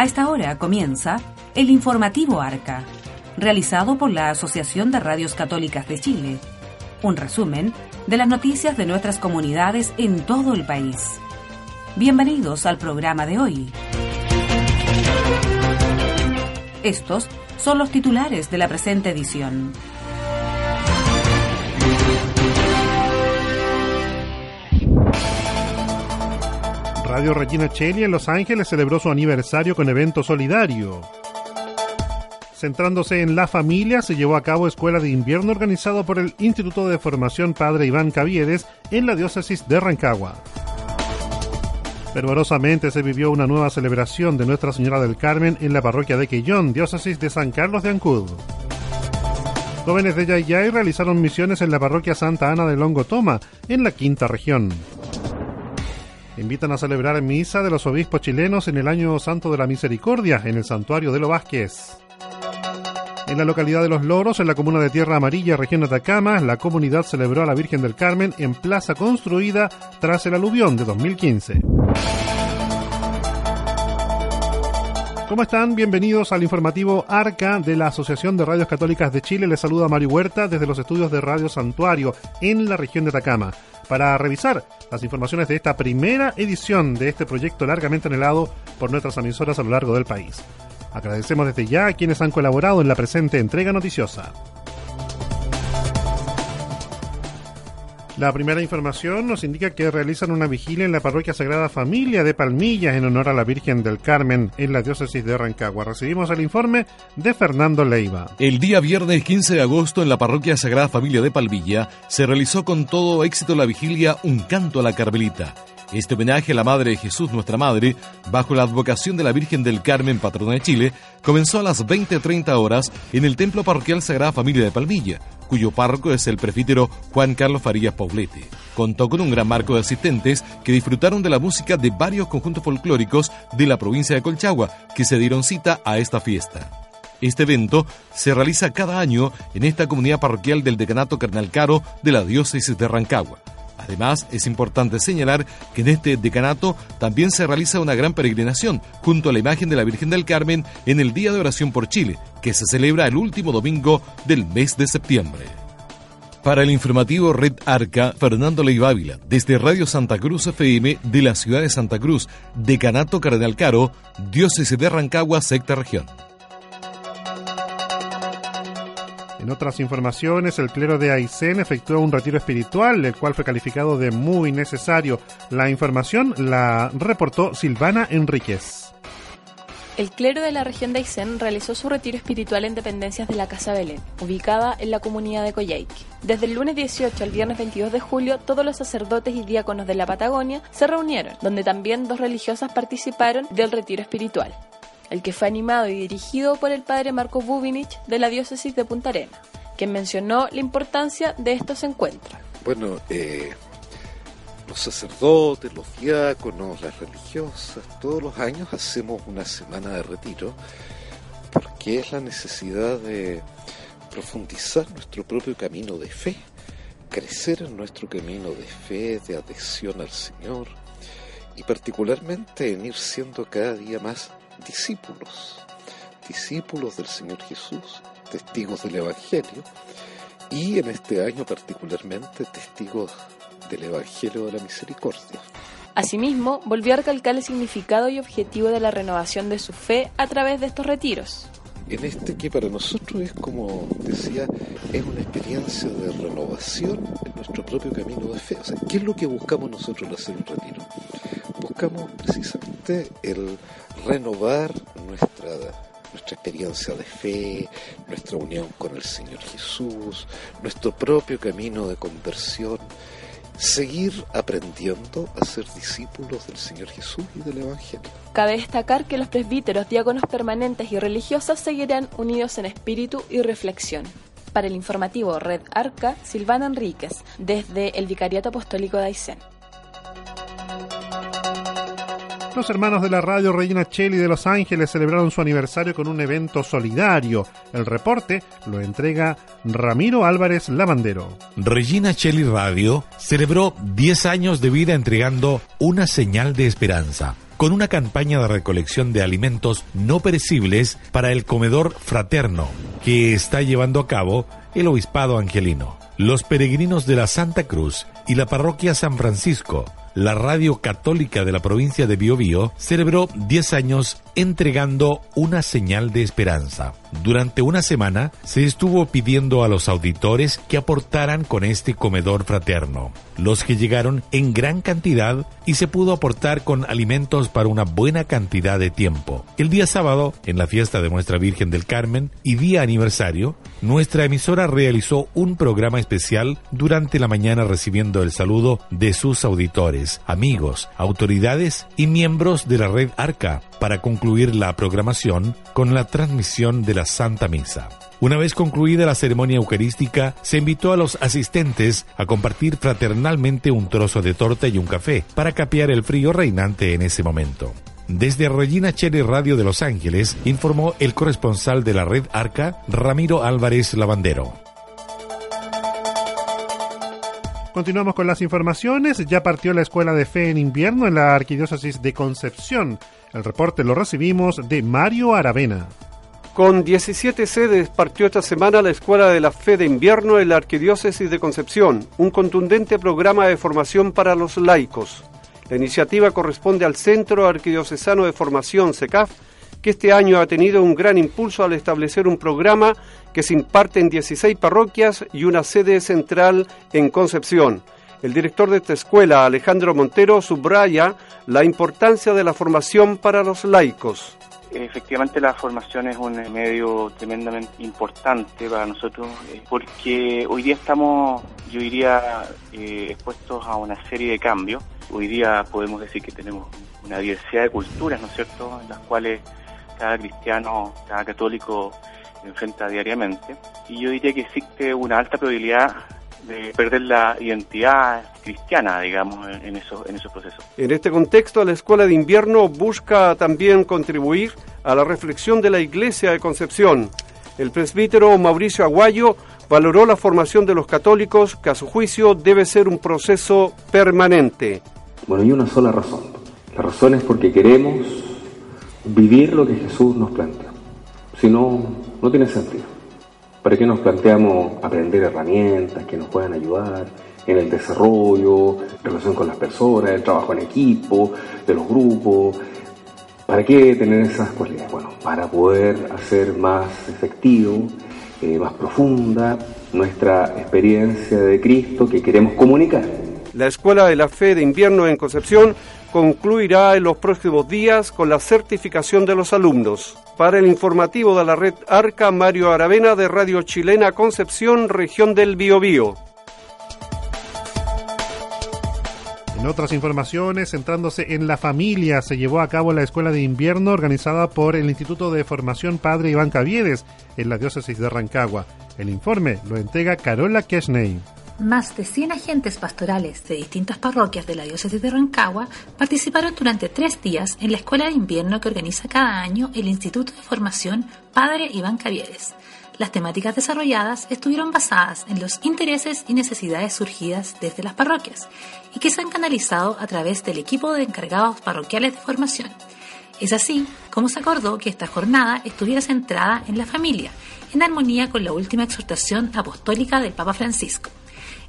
A esta hora comienza el informativo Arca, realizado por la Asociación de Radios Católicas de Chile. Un resumen de las noticias de nuestras comunidades en todo el país. Bienvenidos al programa de hoy. Estos son los titulares de la presente edición. Radio Regina Cheli en Los Ángeles celebró su aniversario con evento solidario. Centrándose en la familia, se llevó a cabo escuela de invierno organizado por el Instituto de Formación Padre Iván Caviedes en la diócesis de Rancagua. Fervorosamente se vivió una nueva celebración de Nuestra Señora del Carmen en la parroquia de Quellón, diócesis de San Carlos de Ancud. Jóvenes de Yayay realizaron misiones en la parroquia Santa Ana de Longotoma, en la quinta región invitan a celebrar misa de los obispos chilenos en el Año Santo de la Misericordia en el Santuario de los Vázquez. En la localidad de Los Loros, en la comuna de Tierra Amarilla, región de Atacama, la comunidad celebró a la Virgen del Carmen en plaza construida tras el aluvión de 2015. ¿Cómo están? Bienvenidos al informativo ARCA de la Asociación de Radios Católicas de Chile. Les saluda Mario Huerta desde los estudios de Radio Santuario en la región de Atacama para revisar las informaciones de esta primera edición de este proyecto largamente anhelado por nuestras emisoras a lo largo del país. Agradecemos desde ya a quienes han colaborado en la presente entrega noticiosa. La primera información nos indica que realizan una vigilia en la parroquia Sagrada Familia de Palmillas en honor a la Virgen del Carmen en la diócesis de Rancagua. Recibimos el informe de Fernando Leiva. El día viernes 15 de agosto en la parroquia Sagrada Familia de Palmilla se realizó con todo éxito la vigilia Un canto a la Carmelita. Este homenaje a la Madre de Jesús, nuestra Madre, bajo la advocación de la Virgen del Carmen, patrona de Chile, comenzó a las 20.30 horas en el Templo Parroquial Sagrada Familia de Palmilla, cuyo párroco es el prefítero Juan Carlos Farías Paulete. Contó con un gran marco de asistentes que disfrutaron de la música de varios conjuntos folclóricos de la provincia de Colchagua, que se dieron cita a esta fiesta. Este evento se realiza cada año en esta comunidad parroquial del Decanato Caro de la diócesis de Rancagua. Además, es importante señalar que en este decanato también se realiza una gran peregrinación junto a la imagen de la Virgen del Carmen en el Día de Oración por Chile, que se celebra el último domingo del mes de septiembre. Para el informativo Red Arca, Fernando Leibávila, desde Radio Santa Cruz FM de la ciudad de Santa Cruz, Decanato Cardenal Caro, Diócesis de Rancagua, sexta región. En otras informaciones, el clero de Aysén efectuó un retiro espiritual, el cual fue calificado de muy necesario. La información la reportó Silvana Enríquez. El clero de la región de Aysén realizó su retiro espiritual en dependencias de la Casa Belén, ubicada en la comunidad de Coyhaique. Desde el lunes 18 al viernes 22 de julio, todos los sacerdotes y diáconos de la Patagonia se reunieron, donde también dos religiosas participaron del retiro espiritual el que fue animado y dirigido por el padre Marco Bubinich de la diócesis de Punta Arena, quien mencionó la importancia de estos encuentros. Bueno, eh, los sacerdotes, los diáconos, las religiosas, todos los años hacemos una semana de retiro porque es la necesidad de profundizar nuestro propio camino de fe, crecer en nuestro camino de fe, de adhesión al Señor y particularmente en ir siendo cada día más discípulos, discípulos del Señor Jesús, testigos del Evangelio y en este año particularmente testigos del Evangelio de la Misericordia. Asimismo, volvió a recalcar el significado y objetivo de la renovación de su fe a través de estos retiros. En este que para nosotros es, como decía, es una experiencia de renovación en nuestro propio camino de fe. O sea, ¿qué es lo que buscamos nosotros al hacer un retiro? Buscamos precisamente el renovar nuestra, nuestra experiencia de fe, nuestra unión con el Señor Jesús, nuestro propio camino de conversión, seguir aprendiendo a ser discípulos del Señor Jesús y del Evangelio. Cabe destacar que los presbíteros, diáconos permanentes y religiosas seguirán unidos en espíritu y reflexión. Para el informativo Red Arca, Silvana Enríquez, desde el Vicariato Apostólico de Aysén. Los hermanos de la radio Regina Cheli de Los Ángeles celebraron su aniversario con un evento solidario. El reporte lo entrega Ramiro Álvarez Lavandero. Regina Cheli Radio celebró 10 años de vida entregando una señal de esperanza con una campaña de recolección de alimentos no perecibles para el comedor fraterno que está llevando a cabo el Obispado Angelino. Los peregrinos de la Santa Cruz y la parroquia San Francisco la radio católica de la provincia de Biobío celebró 10 años entregando una señal de esperanza. Durante una semana se estuvo pidiendo a los auditores que aportaran con este comedor fraterno, los que llegaron en gran cantidad y se pudo aportar con alimentos para una buena cantidad de tiempo. El día sábado, en la fiesta de Nuestra Virgen del Carmen y día aniversario, nuestra emisora realizó un programa especial durante la mañana recibiendo el saludo de sus auditores, amigos, autoridades y miembros de la red Arca para concluir la programación con la transmisión de la Santa Misa. Una vez concluida la ceremonia eucarística, se invitó a los asistentes a compartir fraternalmente un trozo de torta y un café para capear el frío reinante en ese momento. Desde Regina Cherry Radio de Los Ángeles, informó el corresponsal de la red Arca, Ramiro Álvarez Lavandero. Continuamos con las informaciones. Ya partió la Escuela de Fe en invierno en la Arquidiócesis de Concepción. El reporte lo recibimos de Mario Aravena. Con 17 sedes partió esta semana la Escuela de la Fe de Invierno en la Arquidiócesis de Concepción, un contundente programa de formación para los laicos. La iniciativa corresponde al Centro Arquidiocesano de Formación, SECAF, que este año ha tenido un gran impulso al establecer un programa que se imparte en 16 parroquias y una sede central en Concepción. El director de esta escuela, Alejandro Montero, subraya la importancia de la formación para los laicos. Efectivamente la formación es un medio tremendamente importante para nosotros eh, porque hoy día estamos, yo diría, eh, expuestos a una serie de cambios. Hoy día podemos decir que tenemos una diversidad de culturas, ¿no es cierto?, en las cuales cada cristiano, cada católico enfrenta diariamente. Y yo diría que existe una alta probabilidad de perder la identidad cristiana, digamos, en, esos, en esos procesos. En este contexto, la Escuela de Invierno busca también contribuir a la reflexión de la Iglesia de Concepción. El presbítero Mauricio Aguayo valoró la formación de los católicos, que a su juicio debe ser un proceso permanente. Bueno, hay una sola razón. La razón es porque queremos vivir lo que Jesús nos plantea. Si no, no tiene sentido. ¿Para qué nos planteamos aprender herramientas que nos puedan ayudar en el desarrollo, relación con las personas, el trabajo en equipo, de los grupos? ¿Para qué tener esas cualidades? Bueno, para poder hacer más efectivo, eh, más profunda nuestra experiencia de Cristo que queremos comunicar. La Escuela de la Fe de Invierno en Concepción concluirá en los próximos días con la certificación de los alumnos. Para el informativo de la red Arca, Mario Aravena de Radio Chilena Concepción, región del Biobío. En otras informaciones, centrándose en la familia, se llevó a cabo la escuela de invierno organizada por el Instituto de Formación Padre Iván Caviedes en la diócesis de Rancagua. El informe lo entrega Carola Kesney. Más de 100 agentes pastorales de distintas parroquias de la diócesis de Rancagua participaron durante tres días en la escuela de invierno que organiza cada año el Instituto de Formación Padre Iván Cavieres. Las temáticas desarrolladas estuvieron basadas en los intereses y necesidades surgidas desde las parroquias y que se han canalizado a través del equipo de encargados parroquiales de formación. Es así como se acordó que esta jornada estuviera centrada en la familia, en armonía con la última exhortación apostólica del Papa Francisco.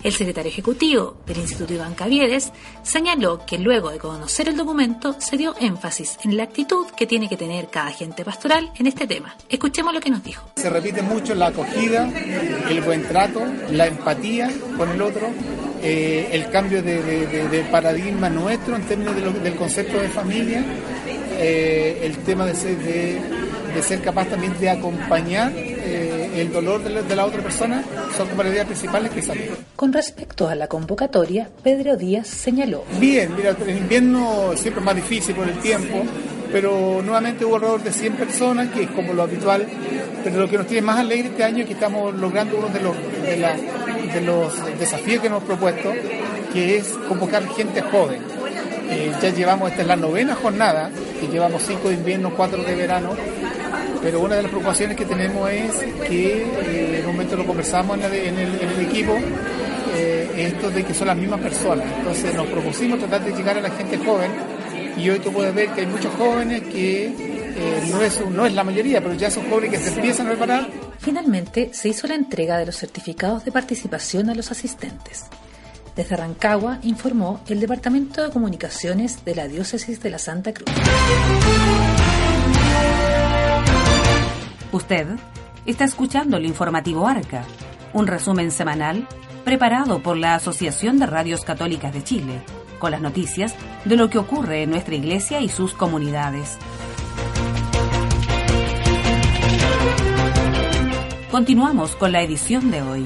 El secretario ejecutivo del Instituto Iván Caviedes señaló que luego de conocer el documento se dio énfasis en la actitud que tiene que tener cada agente pastoral en este tema. Escuchemos lo que nos dijo. Se repite mucho la acogida, el buen trato, la empatía con el otro, eh, el cambio de, paradigma nuestro en términos del concepto de familia, eh, el tema de ser, de, ser capaz también de acompañar eh, el dolor de la, otra persona, son como las ideas principales que salen. Con respecto a la convocatoria, Pedro Díaz señaló. Bien, mira, el invierno siempre es más difícil por el tiempo, pero nuevamente hubo alrededor de 100 personas, que es como lo habitual, pero lo que nos tiene más alegre este año es que estamos logrando uno de los, de, de los desafíos que hemos propuesto, que es convocar gente joven Eh, ya llevamos, esta es la novena jornada, y llevamos cinco de invierno, cuatro de verano, pero una de las preocupaciones que tenemos es que eh, en un momento lo conversamos en, el, equipo, eh, esto de que son las mismas personas. Entonces nos propusimos tratar de llegar a la gente joven y hoy tú puedes ver que hay muchos jóvenes que eh, no, es, no es la mayoría, pero ya son jóvenes que se empiezan a preparar. Finalmente se hizo la entrega de los certificados de participación a los asistentes. Desde Rancagua informó el Departamento de Comunicaciones de la Diócesis de la Santa Cruz. Usted está escuchando el informativo Arca, un resumen semanal preparado por la Asociación de Radios Católicas de Chile, con las noticias de lo que ocurre en nuestra iglesia y sus comunidades. Continuamos con la edición de hoy.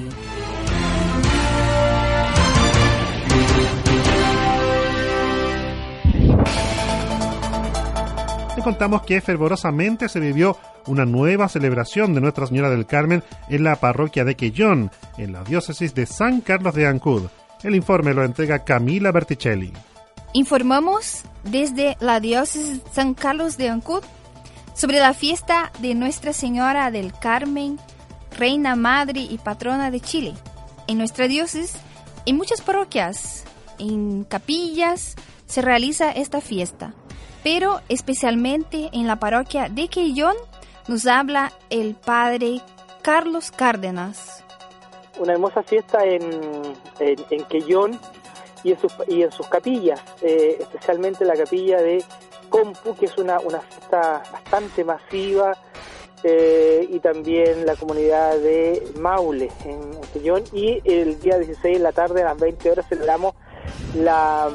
Le contamos que fervorosamente se vivió una nueva celebración de Nuestra Señora del Carmen en la parroquia de Quellón, en la diócesis de San Carlos de Ancud. El informe lo entrega Camila Berticelli. Informamos desde la diócesis de San Carlos de Ancud sobre la fiesta de Nuestra Señora del Carmen, Reina Madre y Patrona de Chile. En nuestra diócesis, en muchas parroquias, en capillas, se realiza esta fiesta, pero especialmente en la parroquia de Quellón nos habla el padre Carlos Cárdenas. Una hermosa fiesta en, en, Quellón y en sus, y en sus capillas, eh, especialmente la capilla de Compu, que es una, una fiesta bastante masiva, eh, y también la comunidad de Maule en, Quellón. Y el día 16 en la tarde, a las 20 horas, celebramos la,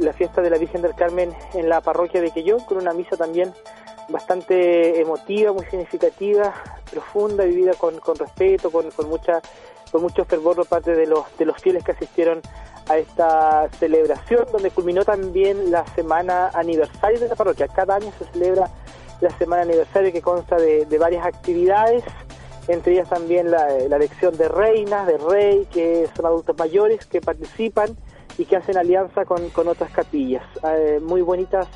la fiesta de la Virgen del Carmen en la parroquia de Quellón, con una misa también bastante emotiva, muy significativa, profunda, vivida con, con respeto, con, con, mucha, con mucho fervor por parte de los, de los fieles que asistieron a esta celebración, donde culminó también la semana aniversario de la parroquia. Cada año se celebra la semana aniversario que consta de, de varias actividades, entre ellas también la, la, elección de reinas, de rey, que son adultos mayores que participan y que hacen alianza con, con otras capillas. Eh, muy bonitas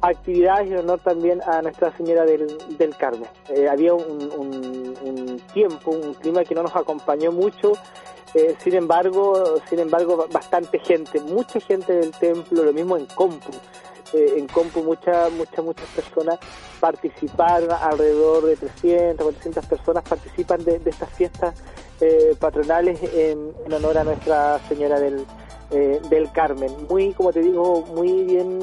actividades en honor también a Nuestra Señora del, del Carmen. Eh, había un, un, tiempo, un clima que no nos acompañó mucho, eh, sin embargo, sin embargo, bastante gente, mucha gente del templo, lo mismo en Compu. En Compu muchas, muchas, muchas personas participaron, alrededor de 300, 400 personas participan de, estas fiestas patronales en, en, honor a Nuestra Señora del, del Carmen. Muy, como te digo, muy bien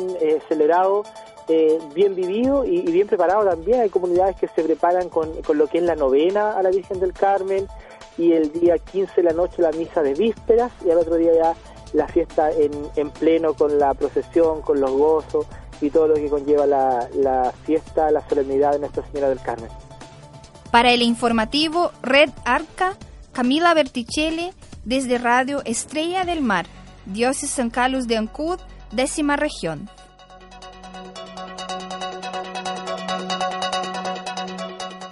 celebrado eh, bien vivido y, bien preparado también. Hay comunidades que se preparan con, lo que es la novena a la Virgen del Carmen y el día 15 de la noche la misa de vísperas y al otro día ya la fiesta en, en pleno con la procesión, con los gozos y todo lo que conlleva la, la fiesta, la solemnidad de Nuestra Señora del Carmen. Para el informativo Red Arca, Camila Berticelli desde Radio Estrella del Mar, Diócesis San Carlos de Ancud, décima región.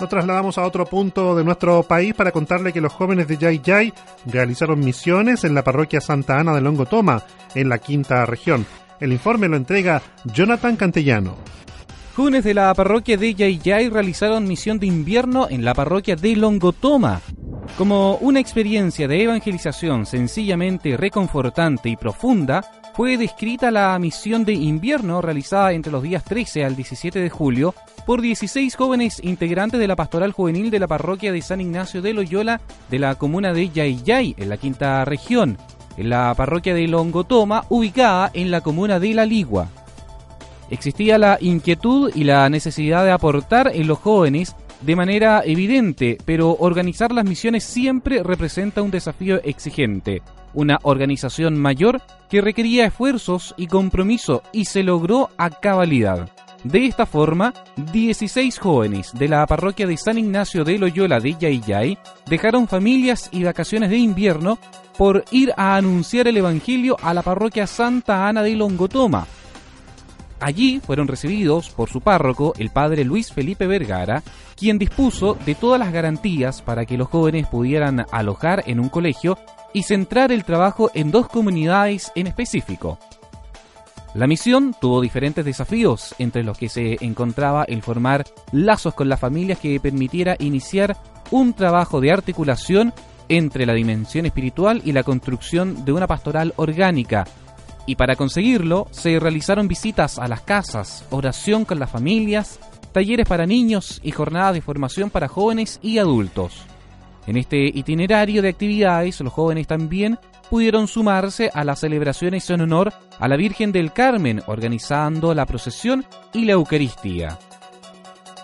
Nos trasladamos a otro punto de nuestro país para contarle que los jóvenes de Yay Yay realizaron misiones en la parroquia Santa Ana de Longotoma, en la quinta región. El informe lo entrega Jonathan Cantellano. Jóvenes de la parroquia de Yay Yay realizaron misión de invierno en la parroquia de Longotoma. Como una experiencia de evangelización sencillamente reconfortante y profunda, fue descrita la misión de invierno realizada entre los días 13 al 17 de julio por 16 jóvenes integrantes de la pastoral juvenil de la parroquia de San Ignacio de Loyola de la comuna de Yayay, en la quinta región, en la parroquia de Longotoma, ubicada en la comuna de La Ligua. Existía la inquietud y la necesidad de aportar en los jóvenes de manera evidente, pero organizar las misiones siempre representa un desafío exigente una organización mayor que requería esfuerzos y compromiso y se logró a cabalidad. De esta forma, 16 jóvenes de la parroquia de San Ignacio de Loyola de Yayay dejaron familias y vacaciones de invierno por ir a anunciar el Evangelio a la parroquia Santa Ana de Longotoma. Allí fueron recibidos por su párroco, el padre Luis Felipe Vergara, quien dispuso de todas las garantías para que los jóvenes pudieran alojar en un colegio y centrar el trabajo en dos comunidades en específico. La misión tuvo diferentes desafíos, entre los que se encontraba el formar lazos con las familias que permitiera iniciar un trabajo de articulación entre la dimensión espiritual y la construcción de una pastoral orgánica. Y para conseguirlo, se realizaron visitas a las casas, oración con las familias, talleres para niños y jornadas de formación para jóvenes y adultos. En este itinerario de actividades, los jóvenes también pudieron sumarse a las celebraciones en honor a la Virgen del Carmen, organizando la procesión y la Eucaristía.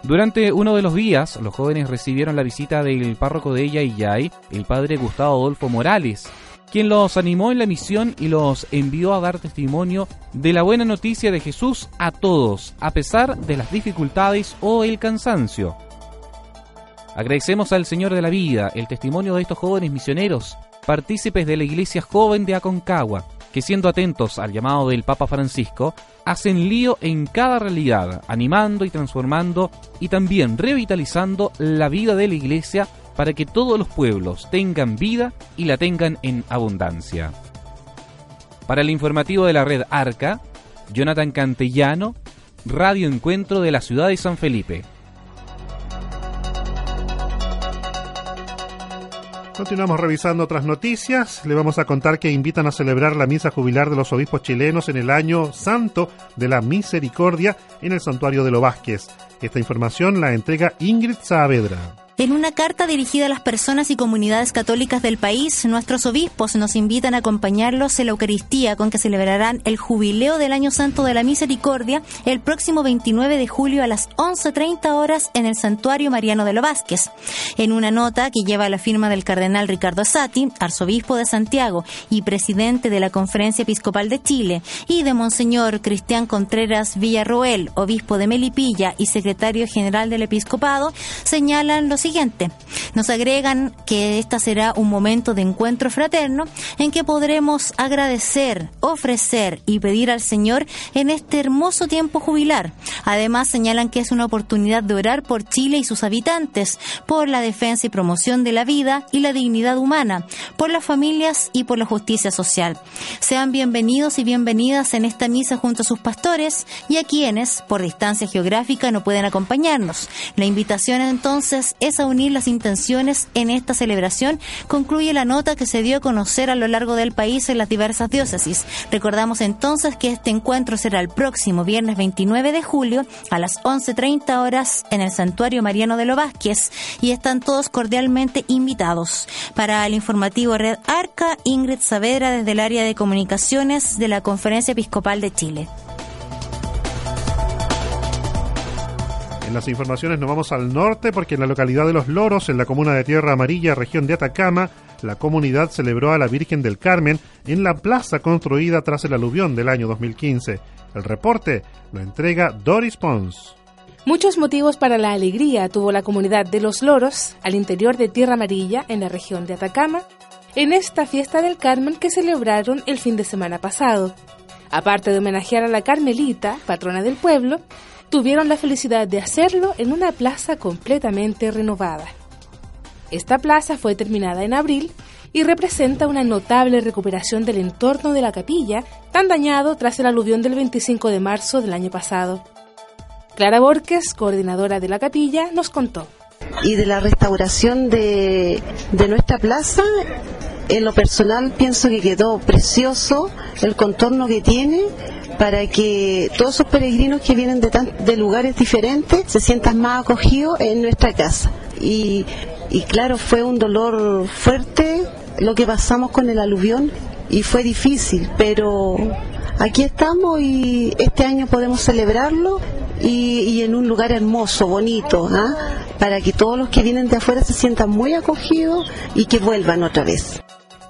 Durante uno de los días, los jóvenes recibieron la visita del párroco de Yay, el padre Gustavo Adolfo Morales, quien los animó en la misión y los envió a dar testimonio de la buena noticia de Jesús a todos, a pesar de las dificultades o el cansancio. Agradecemos al Señor de la Vida el testimonio de estos jóvenes misioneros, partícipes de la Iglesia Joven de Aconcagua, que siendo atentos al llamado del Papa Francisco, hacen lío en cada realidad, animando y transformando y también revitalizando la vida de la Iglesia para que todos los pueblos tengan vida y la tengan en abundancia. Para el informativo de la red Arca, Jonathan Cantellano, Radio Encuentro de la ciudad de San Felipe. Continuamos revisando otras noticias. Le vamos a contar que invitan a celebrar la misa jubilar de los obispos chilenos en el año santo de la misericordia en el santuario de Lo Vázquez. Esta información la entrega Ingrid Saavedra. En una carta dirigida a las personas y comunidades católicas del país, nuestros obispos nos invitan a acompañarlos en la Eucaristía con que celebrarán el jubileo del Año Santo de la Misericordia el próximo 29 de julio a las 11.30 horas en el Santuario Mariano de Lo Vázquez. En una nota que lleva la firma del cardenal Ricardo Sati, arzobispo de Santiago y presidente de la Conferencia Episcopal de Chile, y de Monseñor Cristian Contreras Villarroel, obispo de Melipilla y secretario general del Episcopado, señalan los siguiente. Nos agregan que esta será un momento de encuentro fraterno en que podremos agradecer, ofrecer y pedir al Señor en este hermoso tiempo jubilar. Además señalan que es una oportunidad de orar por Chile y sus habitantes, por la defensa y promoción de la vida y la dignidad humana, por las familias y por la justicia social. Sean bienvenidos y bienvenidas en esta misa junto a sus pastores y a quienes, por distancia geográfica, no pueden acompañarnos. La invitación entonces es a unir las intenciones en esta celebración, concluye la nota que se dio a conocer a lo largo del país en las diversas diócesis. Recordamos entonces que este encuentro será el próximo viernes 29 de julio a las 11.30 horas en el Santuario Mariano de Lo Vázquez y están todos cordialmente invitados. Para el informativo Red Arca, Ingrid Saavedra desde el área de comunicaciones de la Conferencia Episcopal de Chile. En las informaciones nos vamos al norte porque en la localidad de Los Loros, en la comuna de Tierra Amarilla, región de Atacama, la comunidad celebró a la Virgen del Carmen en la plaza construida tras el aluvión del año 2015. El reporte lo entrega Doris Pons. Muchos motivos para la alegría tuvo la comunidad de Los Loros, al interior de Tierra Amarilla, en la región de Atacama, en esta fiesta del Carmen que celebraron el fin de semana pasado. Aparte de homenajear a la Carmelita, patrona del pueblo, tuvieron la felicidad de hacerlo en una plaza completamente renovada. Esta plaza fue terminada en abril y representa una notable recuperación del entorno de la capilla, tan dañado tras el aluvión del 25 de marzo del año pasado. Clara Borges, coordinadora de la capilla, nos contó. Y de la restauración de, de nuestra plaza, en lo personal pienso que quedó precioso el contorno que tiene para que todos esos peregrinos que vienen de, de lugares diferentes se sientan más acogidos en nuestra casa. Y, y claro, fue un dolor fuerte lo que pasamos con el aluvión y fue difícil, pero aquí estamos y este año podemos celebrarlo y, y en un lugar hermoso, bonito, ¿ah? para que todos los que vienen de afuera se sientan muy acogidos y que vuelvan otra vez.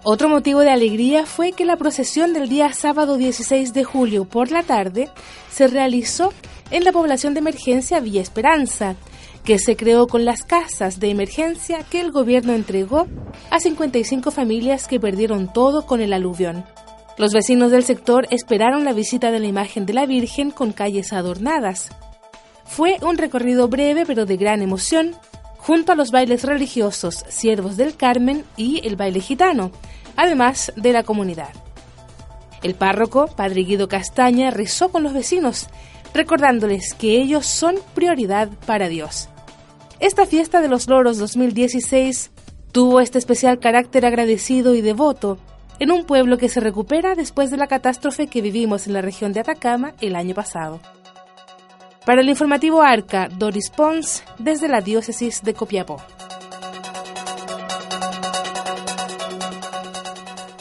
Otro motivo de alegría fue que la procesión del día sábado 16 de julio por la tarde se realizó en la población de emergencia Villa Esperanza, que se creó con las casas de emergencia que el gobierno entregó a 55 familias que perdieron todo con el aluvión. Los vecinos del sector esperaron la visita de la imagen de la Virgen con calles adornadas. Fue un recorrido breve pero de gran emoción, junto a los bailes religiosos Siervos del Carmen y el baile gitano, además de la comunidad. El párroco, padre Guido Castaña, rezó con los vecinos, recordándoles que ellos son prioridad para Dios. Esta fiesta de los loros 2016 tuvo este especial carácter agradecido y devoto en un pueblo que se recupera después de la catástrofe que vivimos en la región de Atacama el año pasado. Para el informativo Arca, Doris Pons, desde la diócesis de Copiapó.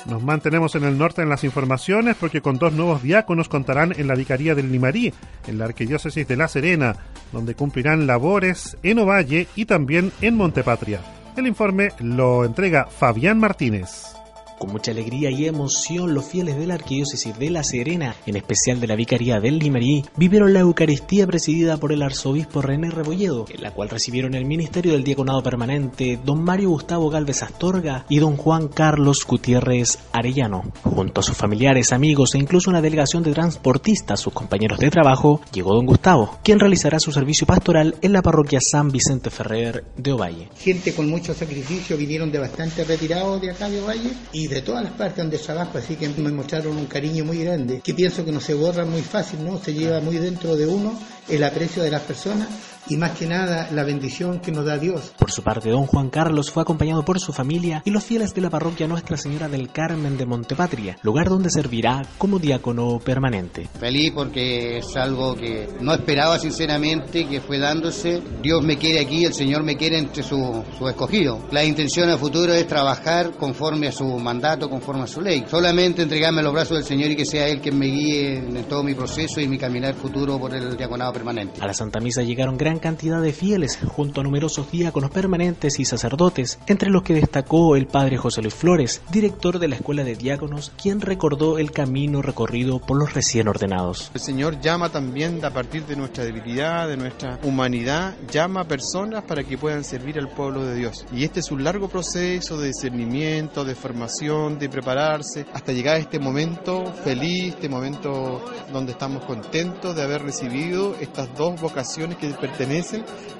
Nos mantenemos en el norte en las informaciones porque con dos nuevos diáconos contarán en la Vicaría del Limarí, en la Arquidiócesis de La Serena, donde cumplirán labores en Ovalle y también en Montepatria. El informe lo entrega Fabián Martínez. Con mucha alegría y emoción, los fieles de la Arquidiócesis de La Serena, en especial de la Vicaría del Limarí, vivieron la Eucaristía presidida por el arzobispo René Rebolledo, en la cual recibieron el ministerio del Diaconado Permanente don Mario Gustavo Galvez Astorga y don Juan Carlos Gutiérrez Arellano. Junto a sus familiares, amigos e incluso una delegación de transportistas, sus compañeros de trabajo, llegó don Gustavo, quien realizará su servicio pastoral en la parroquia San Vicente Ferrer de Ovalle. Gente con mucho sacrificio vinieron de bastante retirados de acá de Ovalle y de todas las partes donde trabajo, así que me mostraron un cariño muy grande, que pienso que no se borra muy fácil, ¿no? Se lleva muy dentro de uno el aprecio de las personas y más que nada la bendición que nos da Dios. Por su parte, don Juan Carlos fue acompañado por su familia y los fieles de la parroquia Nuestra Señora del Carmen de Montepatria, lugar donde servirá como diácono permanente. Feliz porque es algo que no esperaba sinceramente, que fue dándose. Dios me quiere aquí, el Señor me quiere entre su, su escogido. La intención a futuro es trabajar conforme a su mandato, conforme a su ley. Solamente entregarme a los brazos del Señor y que sea Él quien me guíe en todo mi proceso y mi caminar futuro por el diaconado permanente. A la Santa Misa llegaron gran cantidad de fieles, junto a numerosos diáconos permanentes y sacerdotes, entre los que destacó el padre José Luis Flores, director de la Escuela de Diáconos, quien recordó el camino recorrido por los recién ordenados. El Señor llama también a partir de nuestra debilidad, de nuestra humanidad, llama a personas para que puedan servir al pueblo de Dios. Y este es un largo proceso de discernimiento, de formación, de prepararse, hasta llegar a este momento feliz, este momento donde estamos contentos de haber recibido estas dos vocaciones que pertenecen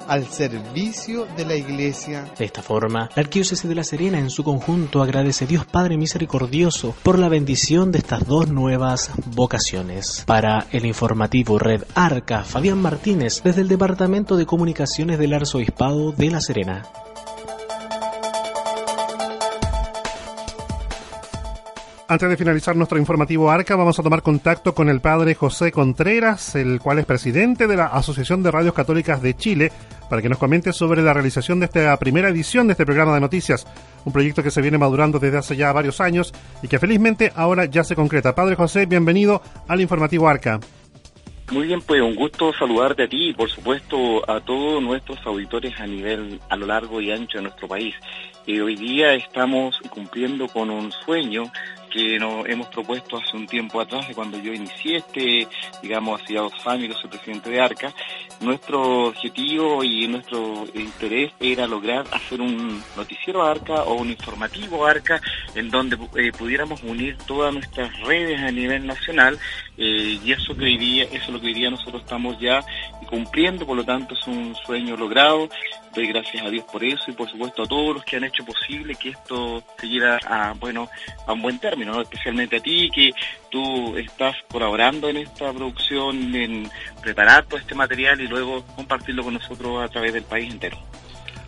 al servicio de la iglesia. De esta forma, la Arquidiócesis de La Serena en su conjunto agradece a Dios Padre Misericordioso por la bendición de estas dos nuevas vocaciones. Para el informativo Red Arca, Fabián Martínez, desde el Departamento de Comunicaciones del Arzobispado de La Serena. Antes de finalizar nuestro informativo ARCA, vamos a tomar contacto con el padre José Contreras, el cual es presidente de la Asociación de Radios Católicas de Chile, para que nos comente sobre la realización de esta primera edición de este programa de noticias, un proyecto que se viene madurando desde hace ya varios años y que felizmente ahora ya se concreta. Padre José, bienvenido al informativo ARCA. Muy bien, pues un gusto saludarte a ti y por supuesto a todos nuestros auditores a nivel, a lo largo y ancho de nuestro país. Eh, hoy día estamos cumpliendo con un sueño que nos hemos propuesto hace un tiempo atrás, de cuando yo inicié este, digamos, hacía dos años que soy presidente de ARCA, nuestro objetivo y nuestro interés era lograr hacer un noticiero ARCA o un informativo ARCA en donde eh, pudiéramos unir todas nuestras redes a nivel nacional eh, y eso que hoy eso es lo que hoy nosotros estamos ya cumpliendo, por lo tanto es un sueño logrado. Doy gracias a Dios por eso y por supuesto a todos los que han hecho posible que esto se llegue a, bueno, a un buen término, especialmente a ti que tú estás colaborando en esta producción, en preparar todo este material y luego compartirlo con nosotros a través del país entero.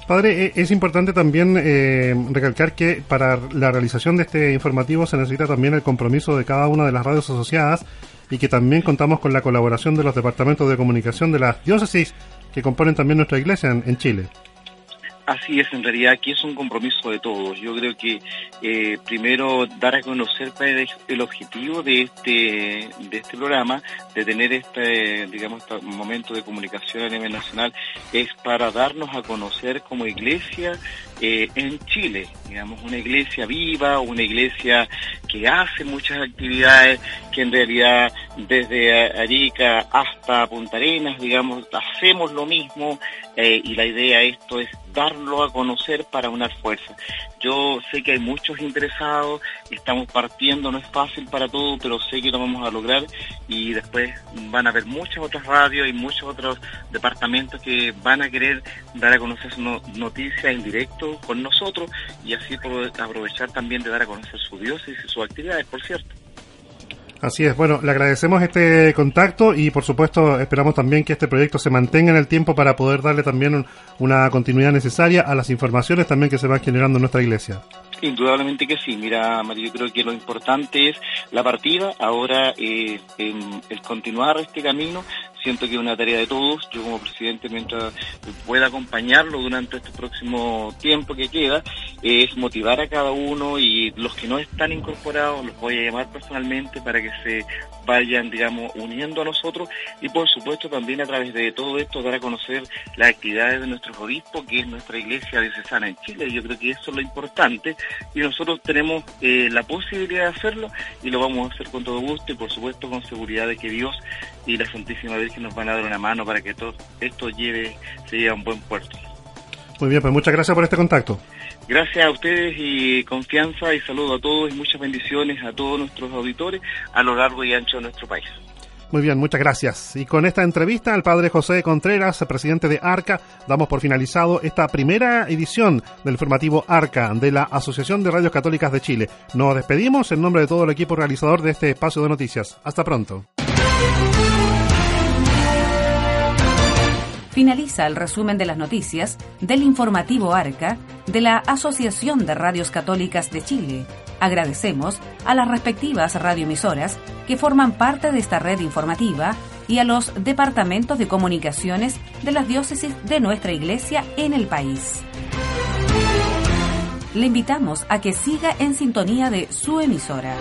Padre, e, es importante también eh, recalcar que para la realización de este informativo se necesita también el compromiso de cada una de las radios asociadas y que también contamos con la colaboración de los departamentos de comunicación de las diócesis que componen también nuestra iglesia en, Chile. Así es, en realidad aquí es un compromiso de todos. Yo creo que eh, primero dar a conocer el objetivo de este de este programa, de tener este, digamos, este momento de comunicación a nivel nacional, es para darnos a conocer como iglesia eh, en Chile, digamos, una iglesia viva, una iglesia que hace muchas actividades, que en realidad desde Arica hasta Punta Arenas, digamos, hacemos lo mismo eh, y la idea esto es darlo a conocer para unar fuerza. Yo sé que hay muchos interesados, estamos partiendo, no es fácil para todos, pero sé que lo vamos a lograr y después van a haber muchas otras radios y muchos otros departamentos que van a querer dar a conocer su noticias en directo con nosotros y así aprovechar también de dar a conocer su diócesis y sus actividades, por cierto. Así es, bueno, le agradecemos este contacto y por supuesto esperamos también que este proyecto se mantenga en el tiempo para poder darle también una continuidad necesaria a las informaciones también que se van generando en nuestra iglesia. Indudablemente que sí. Mira, Mario, yo creo que lo importante es la partida. Ahora, eh, el continuar este camino siento que es una tarea de todos. Yo como presidente, mientras pueda acompañarlo durante este próximo tiempo que queda, es motivar a cada uno y los que no están incorporados los voy a llamar personalmente para que se vayan, digamos, uniendo a nosotros y por supuesto también a través de todo esto dar a conocer las actividades de nuestro obispo, que es nuestra iglesia diocesana en Chile. Yo creo que eso es lo importante y nosotros tenemos eh, la posibilidad de hacerlo y lo vamos a hacer con todo gusto y por supuesto con seguridad de que Dios y la Santísima Virgen nos van a dar una mano para que todo esto lleve, se lleve a un buen puerto. Muy bien, pues muchas gracias por este contacto. Gracias a ustedes y confianza y saludo a todos y muchas bendiciones a todos nuestros auditores a lo largo y ancho de nuestro país. Muy bien, muchas gracias. Y con esta entrevista al padre José Contreras, presidente de ARCA, damos por finalizado esta primera edición del formativo ARCA de la Asociación de Radios Católicas de Chile. Nos despedimos en nombre de todo el equipo realizador de este espacio de noticias. Hasta pronto. finaliza el resumen de las noticias del informativo ARCA de la Asociación de Radios Católicas de Chile. Agradecemos a las respectivas radioemisoras que forman parte de esta red informativa y a los departamentos de comunicaciones de las diócesis de nuestra iglesia en el país. Le invitamos a que siga en sintonía de su emisora.